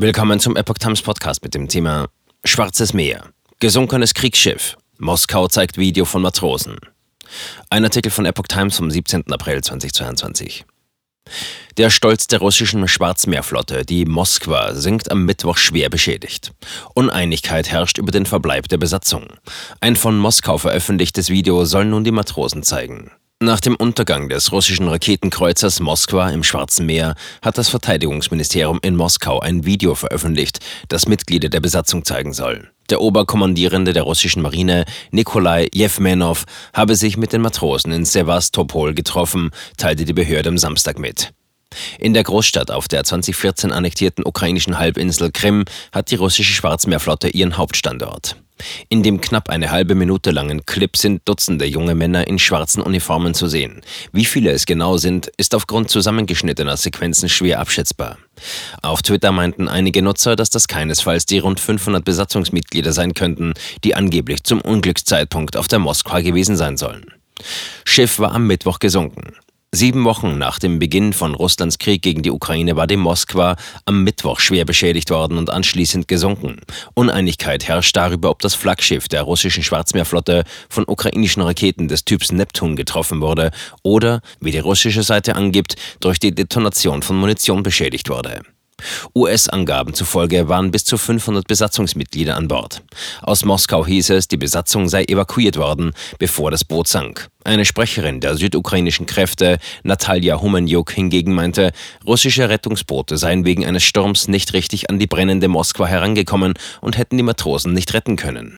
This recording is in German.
Willkommen zum Epoch Times Podcast mit dem Thema Schwarzes Meer. Gesunkenes Kriegsschiff. Moskau zeigt Video von Matrosen. Ein Artikel von Epoch Times vom 17. April 2022. Der Stolz der russischen Schwarzmeerflotte, die Moskwa, sinkt am Mittwoch schwer beschädigt. Uneinigkeit herrscht über den Verbleib der Besatzung. Ein von Moskau veröffentlichtes Video soll nun die Matrosen zeigen. Nach dem Untergang des russischen Raketenkreuzers Moskwa im Schwarzen Meer hat das Verteidigungsministerium in Moskau ein Video veröffentlicht, das Mitglieder der Besatzung zeigen soll. Der Oberkommandierende der russischen Marine, Nikolai Jewmenov, habe sich mit den Matrosen in Sevastopol getroffen, teilte die Behörde am Samstag mit. In der Großstadt auf der 2014 annektierten ukrainischen Halbinsel Krim hat die russische Schwarzmeerflotte ihren Hauptstandort. In dem knapp eine halbe Minute langen Clip sind Dutzende junge Männer in schwarzen Uniformen zu sehen. Wie viele es genau sind, ist aufgrund zusammengeschnittener Sequenzen schwer abschätzbar. Auf Twitter meinten einige Nutzer, dass das keinesfalls die rund 500 Besatzungsmitglieder sein könnten, die angeblich zum Unglückszeitpunkt auf der Moskwa gewesen sein sollen. Schiff war am Mittwoch gesunken. Sieben Wochen nach dem Beginn von Russlands Krieg gegen die Ukraine war die Moskwa am Mittwoch schwer beschädigt worden und anschließend gesunken. Uneinigkeit herrscht darüber, ob das Flaggschiff der russischen Schwarzmeerflotte von ukrainischen Raketen des Typs Neptun getroffen wurde oder, wie die russische Seite angibt, durch die Detonation von Munition beschädigt wurde. US-Angaben zufolge waren bis zu 500 Besatzungsmitglieder an Bord. Aus Moskau hieß es, die Besatzung sei evakuiert worden, bevor das Boot sank. Eine Sprecherin der südukrainischen Kräfte, Natalia Humenjuk, hingegen meinte, russische Rettungsboote seien wegen eines Sturms nicht richtig an die brennende Moskwa herangekommen und hätten die Matrosen nicht retten können.